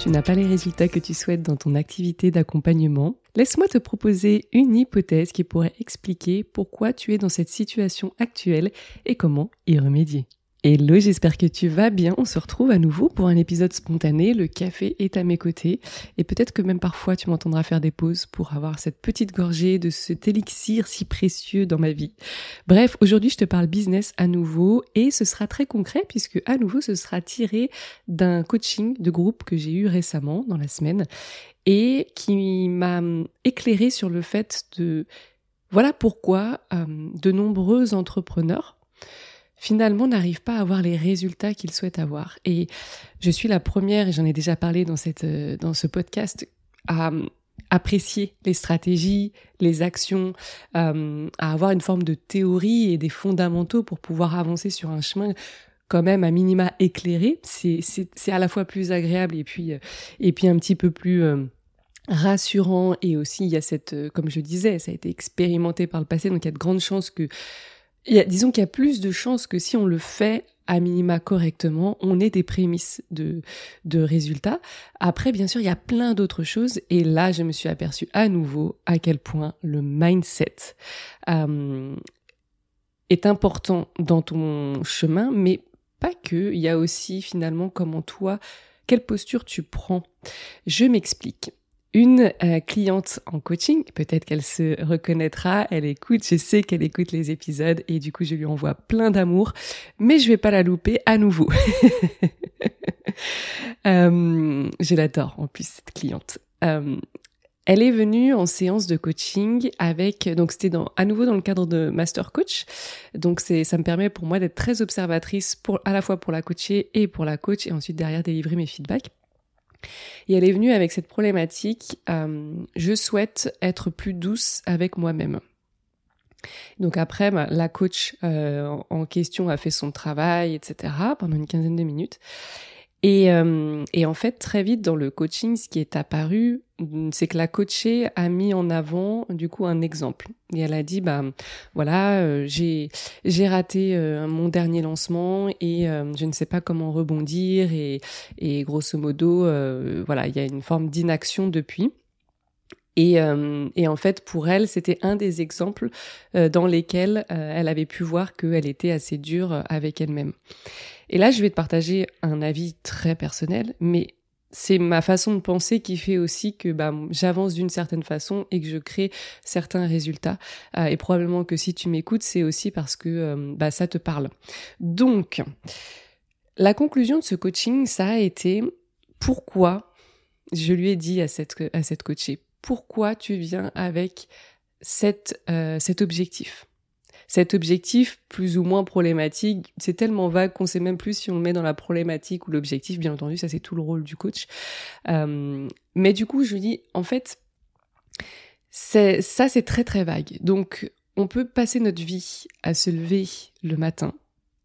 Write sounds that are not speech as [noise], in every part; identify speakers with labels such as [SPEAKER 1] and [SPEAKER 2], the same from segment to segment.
[SPEAKER 1] Tu n'as pas les résultats que tu souhaites dans ton activité d'accompagnement, laisse-moi te proposer une hypothèse qui pourrait expliquer pourquoi tu es dans cette situation actuelle et comment y remédier. Hello, j'espère que tu vas bien. On se retrouve à nouveau pour un épisode spontané. Le café est à mes côtés. Et peut-être que même parfois tu m'entendras faire des pauses pour avoir cette petite gorgée de cet élixir si précieux dans ma vie. Bref, aujourd'hui je te parle business à nouveau et ce sera très concret puisque à nouveau ce sera tiré d'un coaching de groupe que j'ai eu récemment dans la semaine et qui m'a éclairé sur le fait de voilà pourquoi euh, de nombreux entrepreneurs finalement n'arrivent pas à avoir les résultats qu'ils souhaitent avoir. Et je suis la première, et j'en ai déjà parlé dans, cette, euh, dans ce podcast, à euh, apprécier les stratégies, les actions, euh, à avoir une forme de théorie et des fondamentaux pour pouvoir avancer sur un chemin quand même à minima éclairé. C'est, à la fois plus agréable et puis, et puis un petit peu plus... rassurant et aussi il y a cette comme je disais ça a été expérimenté par le passé donc il y a de grandes chances que disons qu'il y a plus de chances que si on le fait à minima correctement, on ait des prémices de, résultats. Après, bien sûr, il y a plein d'autres choses. Et là, je me suis aperçue à nouveau à quel point le mindset euh, est important dans ton chemin, mais pas que. Il y a aussi finalement comment toi, quelle posture tu prends. Je m'explique une euh, cliente en coaching, peut-être qu'elle se reconnaîtra, elle écoute, je sais qu'elle écoute les épisodes et du coup je lui envoie plein d'amour, mais je vais pas la louper à nouveau. [laughs] euh, je l'adore en plus cette cliente. Euh, elle est venue en séance de coaching avec donc c'était dans à nouveau dans le cadre de master coach. Donc c'est ça me permet pour moi d'être très observatrice pour à la fois pour la coacher et pour la coach et ensuite derrière délivrer mes feedbacks. Et elle est venue avec cette problématique, euh, je souhaite être plus douce avec moi-même. Donc après, bah, la coach euh, en question a fait son travail, etc., pendant une quinzaine de minutes. Et, euh, et, en fait, très vite dans le coaching, ce qui est apparu, c'est que la coachée a mis en avant du coup un exemple. Et elle a dit, bah voilà, euh, j'ai j'ai raté euh, mon dernier lancement et je ne sais pas comment rebondir et, et grosso modo, voilà, il y a une forme d'inaction depuis. Et, et, en fait, pour elle, c'était un des exemples dans lesquels elle avait pu voir qu'elle était assez dure avec elle-même. Et là, je vais te partager un avis très personnel, mais c'est ma façon de penser qui fait aussi que bah, j'avance d'une certaine façon et que je crée certains résultats. Euh, et probablement que si tu m'écoutes, c'est aussi parce que euh, bah, ça te parle. Donc, la conclusion de ce coaching, ça a été pourquoi, je lui ai dit à cette, à cette coachée, pourquoi tu viens avec euh, cet objectif cet objectif plus ou moins problématique, c'est tellement vague qu'on sait même plus si on le met dans la problématique ou l'objectif. Bien entendu, ça c'est tout le rôle du coach. Euh, mais du coup, je lui dis, en fait, ça c'est très très vague. Donc, on peut passer notre vie à se lever le matin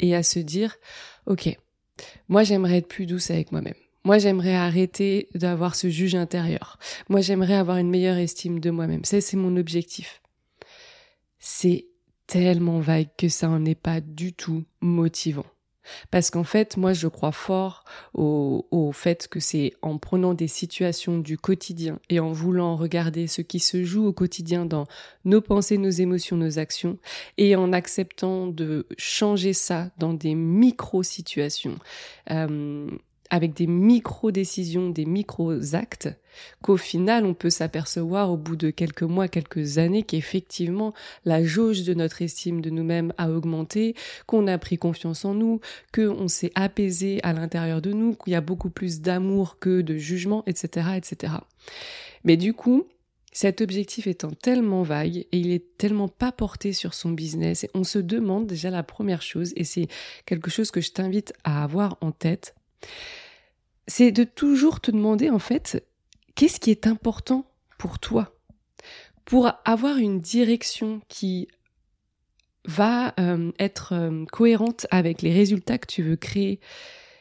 [SPEAKER 1] et à se dire, ok, moi j'aimerais être plus douce avec moi-même. Moi, j'aimerais arrêter d'avoir ce juge intérieur. Moi, j'aimerais avoir une meilleure estime de moi-même. Ça, c'est mon objectif. C'est tellement vague que ça n'en est pas du tout motivant. Parce qu'en fait, moi, je crois fort au, au fait que c'est en prenant des situations du quotidien et en voulant regarder ce qui se joue au quotidien dans nos pensées, nos émotions, nos actions, et en acceptant de changer ça dans des micro-situations, euh, avec des micro-décisions, des micro-actes, qu'au final on peut s'apercevoir au bout de quelques mois, quelques années qu'effectivement la jauge de notre estime de nous-mêmes a augmenté, qu'on a pris confiance en nous, qu'on s'est apaisé à l'intérieur de nous, qu'il y a beaucoup plus d'amour que de jugement, etc., etc. Mais du coup, cet objectif étant tellement vague et il est tellement pas porté sur son business, on se demande déjà la première chose, et c'est quelque chose que je t'invite à avoir en tête, c'est de toujours te demander en fait qu'est-ce qui est important pour toi? Pour avoir une direction qui va euh, être euh, cohérente avec les résultats que tu veux créer.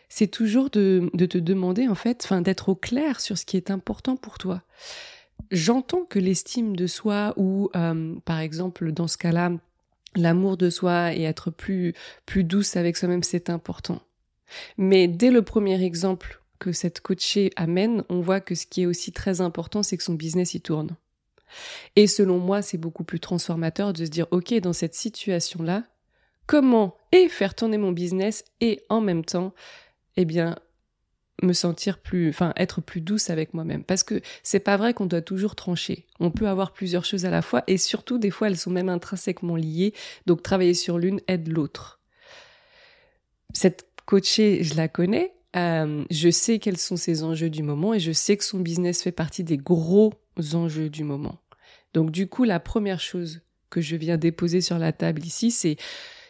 [SPEAKER 1] C'est toujours de, te demander en fait, enfin d'être au clair sur ce qui est important pour toi. J'entends que l'estime de soi ou euh, par exemple dans ce cas-là l'amour de soi et être plus plus douce avec soi-même c'est important. Mais dès le premier exemple que cette coachée amène, on voit que ce qui est aussi très important, c'est que son business y tourne. Et selon moi, c'est beaucoup plus transformateur de se dire, OK, dans cette situation-là, comment et faire tourner mon business et en même temps, eh bien, me sentir plus, enfin, être plus douce avec moi-même. Parce que c'est pas vrai qu'on doit toujours trancher. On peut avoir plusieurs choses à la fois et surtout, des fois, elles sont même intrinsèquement liées. Donc, travailler sur l'une aide l'autre. Cette coachée, je la connais. Euh, je sais quels sont ses enjeux du moment et je sais que son business fait partie des gros enjeux du moment. Donc du coup, la première chose que je viens déposer sur la table ici, c'est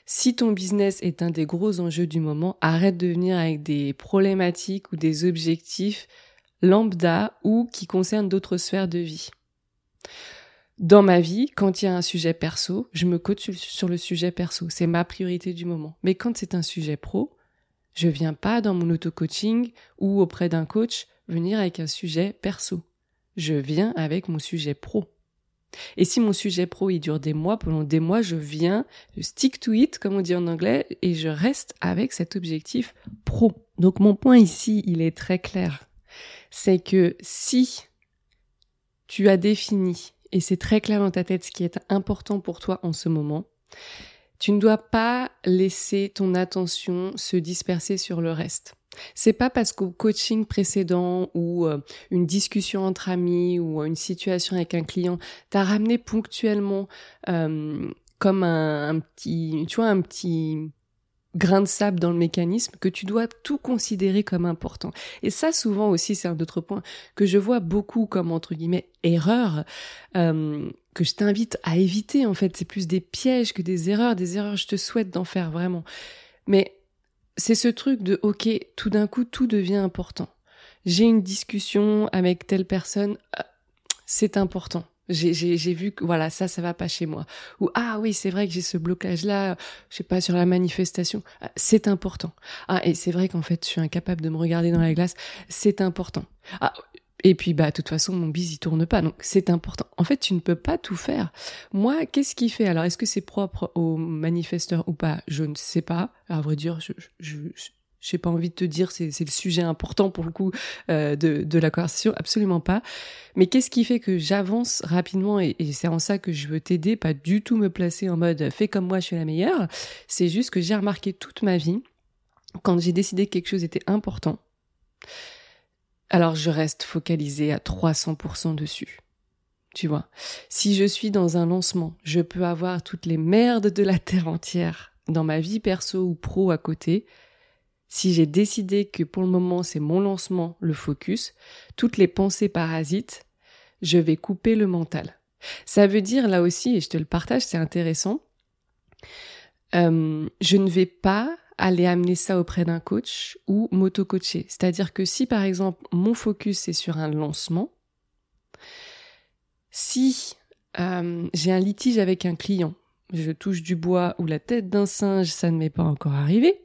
[SPEAKER 1] si ton business est un des gros enjeux du moment, arrête de venir avec des problématiques ou des objectifs lambda ou qui concernent d'autres sphères de vie. Dans ma vie, quand il y a un sujet perso, je me coach sur le sujet perso. C'est ma priorité du moment. Mais quand c'est un sujet pro, je viens pas dans mon auto-coaching ou auprès d'un coach venir avec un sujet perso. Je viens avec mon sujet pro. Et si mon sujet pro il dure des mois, pendant des mois, je viens, je stick to it, comme on dit en anglais, et je reste avec cet objectif pro. Donc mon point ici, il est très clair. C'est que si tu as défini, et c'est très clair dans ta tête ce qui est important pour toi en ce moment, tu ne dois pas laisser ton attention se disperser sur le reste. C'est pas parce qu'au coaching précédent ou euh, une discussion entre amis ou une situation avec un client, t'as ramené ponctuellement euh, comme un, un, petit, tu vois, un petit grain de sable dans le mécanisme que tu dois tout considérer comme important. Et ça, souvent aussi, c'est un autre point que je vois beaucoup comme entre guillemets erreur, euh, que je t'invite à éviter. En fait, c'est plus des pièges que des erreurs. Des erreurs, je te souhaite d'en faire vraiment. Mais c'est ce truc de ok, tout d'un coup, tout devient important. J'ai une discussion avec telle personne, euh, c'est important. J'ai vu que voilà ça ça va pas chez moi ou ah oui c'est vrai que j'ai ce blocage là je sais pas sur la manifestation ah, c'est important ah et c'est vrai qu'en fait je suis incapable de me regarder dans la glace c'est important ah et puis bah de toute façon mon bise il tourne pas donc c'est important en fait tu ne peux pas tout faire moi qu'est-ce qui fait? Alors est-ce que c'est propre aux manifesteurs ou pas? Je ne sais pas à vrai dire je, je, je pas envie de te dire c'est le sujet important pour le coup euh, de, de la conversation, absolument pas. Mais qu'est-ce qui fait que j'avance rapidement et, et c'est en ça que je veux t'aider, pas du tout me placer en mode fais comme moi, je suis la meilleure. C'est juste que j'ai remarqué toute ma vie quand j'ai décidé que quelque chose était important. Alors je reste focalisée à 300% dessus. Tu vois, si je suis dans un lancement, je peux avoir toutes les merdes de la terre entière dans ma vie perso ou pro à côté si j'ai décidé que pour le moment c'est mon lancement, le focus, toutes les pensées parasites, je vais couper le mental. Ça veut dire là aussi, et je te le partage, c'est intéressant, euh, je ne vais pas aller amener ça auprès d'un coach ou m'auto-coacher. C'est-à-dire que si par exemple mon focus est sur un lancement, si euh, j'ai un litige avec un client, je touche du bois ou la tête d'un singe, ça ne m'est pas encore arrivé.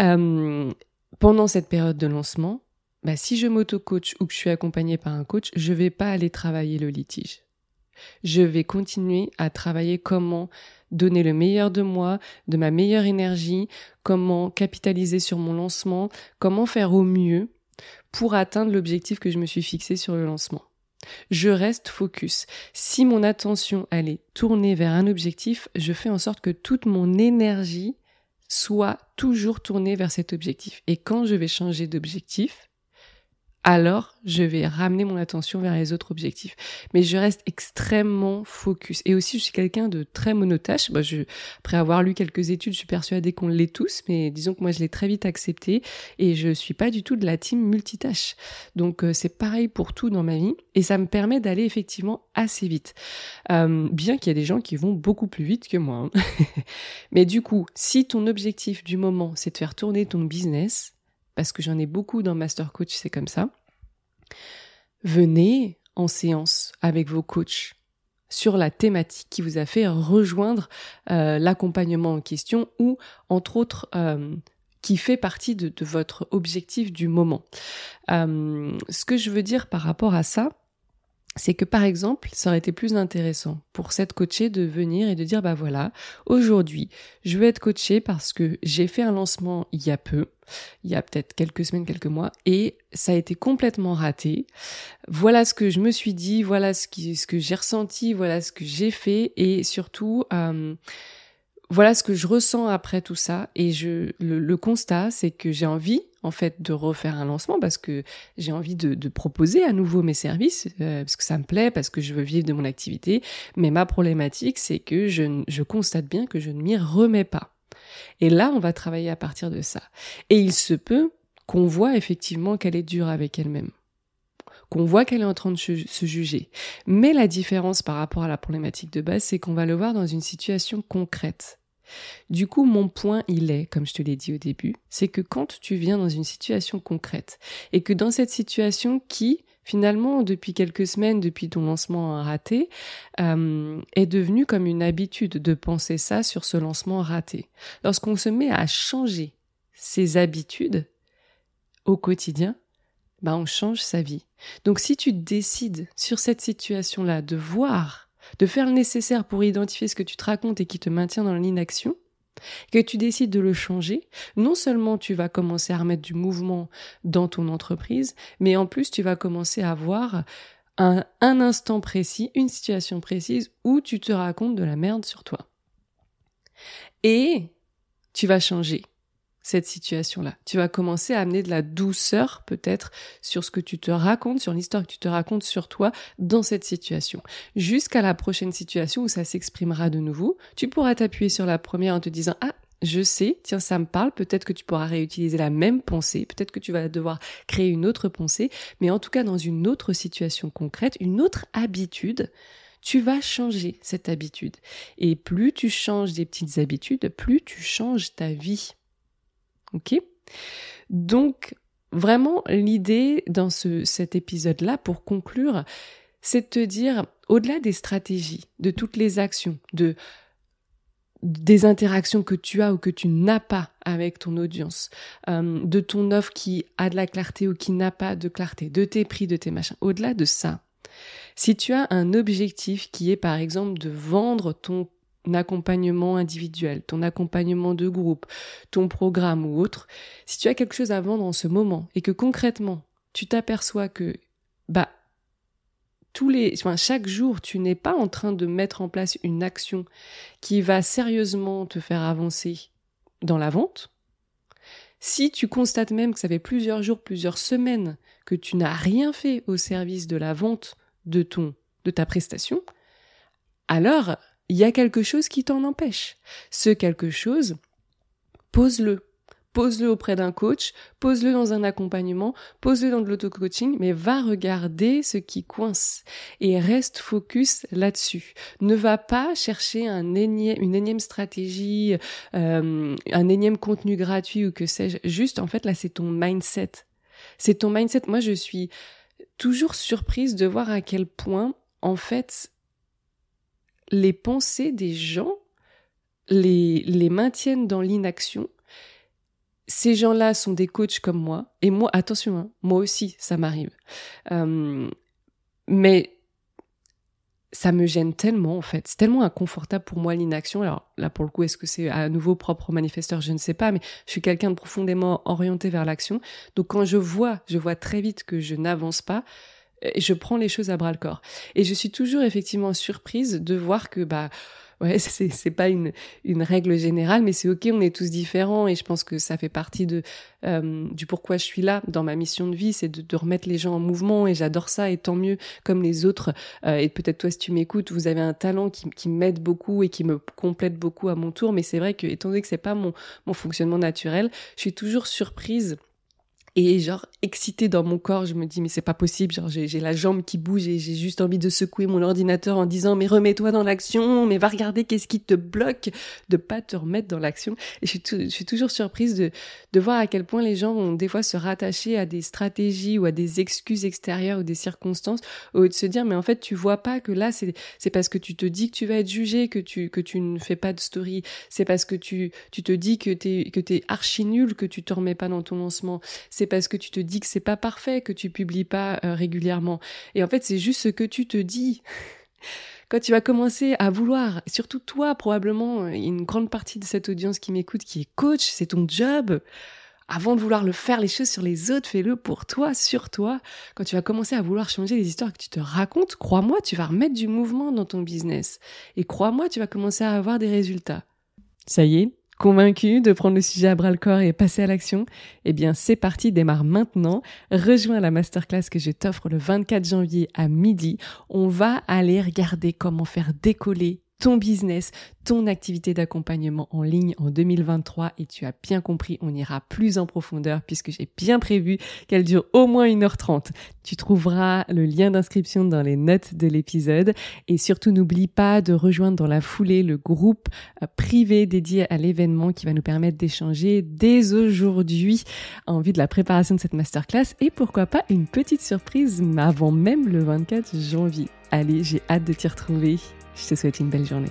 [SPEAKER 1] Euh, pendant cette période de lancement, bah, si je m'auto-coach ou que je suis accompagnée par un coach, je vais pas aller travailler le litige. Je vais continuer à travailler comment donner le meilleur de moi, de ma meilleure énergie, comment capitaliser sur mon lancement, comment faire au mieux pour atteindre l'objectif que je me suis fixé sur le lancement. Je reste focus. Si mon attention elle est tournée vers un objectif, je fais en sorte que toute mon énergie soit toujours tournée vers cet objectif. Et quand je vais changer d'objectif, alors je vais ramener mon attention vers les autres objectifs. Mais je reste extrêmement focus. Et aussi, je suis quelqu'un de très monotache. Bah, je, après avoir lu quelques études, je suis persuadée qu'on l'est tous, mais disons que moi, je l'ai très vite accepté et je suis pas du tout de la team multitâche. Donc, euh, c'est pareil pour tout dans ma vie et ça me permet d'aller effectivement assez vite. Euh, bien qu'il y ait des gens qui vont beaucoup plus vite que moi. Hein. [laughs] mais du coup, si ton objectif du moment, c'est de faire tourner ton business, parce que j'en ai beaucoup dans Master Coach, c'est comme ça. Venez en séance avec vos coachs sur la thématique qui vous a fait rejoindre euh, l'accompagnement en question ou entre autres euh, qui fait partie de, votre objectif du moment. Euh, ce que je veux dire par rapport à ça, c'est que par exemple, ça aurait été plus intéressant pour cette coachée de venir et de dire bah voilà, aujourd'hui, je veux être coachée parce que j'ai fait un lancement il y a peu, il y a peut-être quelques semaines, quelques mois, et ça a été complètement raté. Voilà ce que je me suis dit, voilà ce, que j'ai ressenti, voilà ce que j'ai fait, et surtout, euh, voilà ce que je ressens après tout ça. Et je, le, constat, c'est que j'ai envie, en fait, de refaire un lancement parce que j'ai envie de, proposer à nouveau mes services, euh, parce que ça me plaît, parce que je veux vivre de mon activité. Mais ma problématique, c'est que je, je constate bien que je ne m'y remets pas. Et là, on va travailler à partir de ça. Et il se peut qu'on voit effectivement qu'elle est dure avec elle-même qu'on voit qu'elle est en train de se juger. Mais la différence par rapport à la problématique de base, c'est qu'on va le voir dans une situation concrète. Du coup, mon point, il est, comme je te l'ai dit au début, c'est que quand tu viens dans une situation concrète, et que dans cette situation qui, finalement, depuis quelques semaines, depuis ton lancement raté, euh, est devenue comme une habitude de penser ça sur ce lancement raté. Lorsqu'on se met à changer ses habitudes au quotidien, bah on change sa vie. Donc si tu décides sur cette situation-là de voir, de faire le nécessaire pour identifier ce que tu te racontes et qui te maintient dans l'inaction, que tu décides de le changer, non seulement tu vas commencer à remettre du mouvement dans ton entreprise, mais en plus tu vas commencer à voir un, un instant précis, une situation précise où tu te racontes de la merde sur toi. Et tu vas changer cette situation-là. Tu vas commencer à amener de la douceur peut-être sur ce que tu te racontes, sur l'histoire que tu te racontes sur toi dans cette situation. Jusqu'à la prochaine situation où ça s'exprimera de nouveau, tu pourras t'appuyer sur la première en te disant ah je sais, tiens, ça me parle, peut-être que tu pourras réutiliser la même pensée, peut-être que tu vas devoir créer une autre pensée, mais en tout cas dans une autre situation concrète, une autre habitude, tu vas changer cette habitude. Et plus tu changes des petites habitudes, plus tu changes ta vie. Donc, vraiment, l'idée dans ce, cet épisode-là, pour conclure, c'est de te dire, au-delà des stratégies, de toutes les actions, de des interactions que tu as ou que tu n'as pas avec ton audience, euh, de ton offre qui a de la clarté ou qui n'a pas de clarté, de tes prix, de tes machins. Au-delà de ça, si tu as un objectif qui est par exemple de vendre ton accompagnement individuel, ton accompagnement de groupe, ton programme ou autre, si tu as quelque chose à vendre en ce moment et que concrètement tu t'aperçois que bah tous les, enfin, chaque jour, tu n'es pas en train de mettre en place une action qui va sérieusement te faire avancer dans la vente. Si tu constates même que ça fait plusieurs jours, plusieurs semaines que tu n'as rien fait au service de la vente de ton, de ta prestation, alors il y a quelque chose qui t'en empêche. Ce quelque chose, pose-le. Pose-le auprès d'un coach, pose-le dans un accompagnement, pose-le dans de l'auto-coaching, mais va regarder ce qui coince et reste focus là-dessus. Ne va pas chercher un énième, une énième stratégie, euh, un énième contenu gratuit ou que sais-je. Juste, en fait, là, c'est ton mindset. C'est ton mindset. Moi, je suis toujours surprise de voir à quel point, en fait, les pensées des gens les, les maintiennent dans l'inaction. Ces gens-là sont des coachs comme moi, et moi, attention, hein, moi aussi, ça m'arrive. Euh, mais ça me gêne tellement, en fait. C'est tellement inconfortable pour moi l'inaction. Alors là, pour le coup, est-ce que c'est à nouveau propre manifesteur? Je ne sais pas, mais je suis quelqu'un de profondément orienté vers l'action. Donc quand je vois, je vois très vite que je n'avance pas, je prends les choses à bras le corps. Et je suis toujours effectivement surprise de voir que bah ouais [laughs] c'est c'est pas une une règle générale mais c'est ok on est tous différents. Et je pense que ça fait partie de euh, du pourquoi je suis là dans ma mission de vie c'est de, de, remettre les gens en mouvement. Et j'adore ça et tant mieux comme les autres. Euh, et peut-être toi si tu m'écoutes vous avez un talent qui qui m'aide beaucoup et qui me complète beaucoup à mon tour. Mais c'est vrai que étant donné que c'est pas mon mon fonctionnement naturel je suis toujours surprise et genre excitée dans mon corps, je me dis mais c'est pas possible, genre j'ai la jambe qui bouge et j'ai juste envie de secouer mon ordinateur en disant mais remets-toi dans l'action, mais va regarder qu'est-ce qui te bloque de pas te remettre dans l'action. Et je suis, je suis toujours surprise de, de voir à quel point les gens vont des fois se rattacher à des stratégies ou à des excuses extérieures ou des circonstances au de se dire mais en fait tu vois pas que là c'est c'est parce que tu te dis que tu vas être jugé que tu que tu ne fais pas de story, c'est parce que tu tu te dis que t'es que t'es archi nul que tu te remets pas dans ton lancement, c'est parce que tu te dis que c'est pas parfait, que tu publies pas euh, régulièrement. Et en fait, c'est juste ce que tu te dis. [laughs] Quand tu vas commencer à vouloir, surtout toi probablement, une grande partie de cette audience qui m'écoute qui est coach, c'est ton job. Avant de vouloir le faire les choses sur les autres, fais-le pour toi, sur toi. Quand tu vas commencer à vouloir changer les histoires que tu te racontes, crois-moi, tu vas remettre du mouvement dans ton business. Et crois-moi, tu vas commencer à avoir des résultats. Ça y est, Convaincu de prendre le sujet à bras le corps et passer à l'action Eh bien, c'est parti, démarre maintenant. Rejoins la masterclass que je t'offre le 24 janvier à midi. On va aller regarder comment faire décoller ton business, ton activité d'accompagnement en ligne en 2023 et tu as bien compris, on ira plus en profondeur puisque j'ai bien prévu qu'elle dure au moins 1h30. Tu trouveras le lien d'inscription dans les notes de l'épisode et surtout n'oublie pas de rejoindre dans la foulée le groupe euh, privé dédié à l'événement qui va nous permettre d'échanger dès aujourd'hui en vue de la préparation de cette masterclass et pourquoi pas une petite surprise avant même le 24 janvier. Allez, j'ai hâte de t'y retrouver. Je te souhaite une belle journée.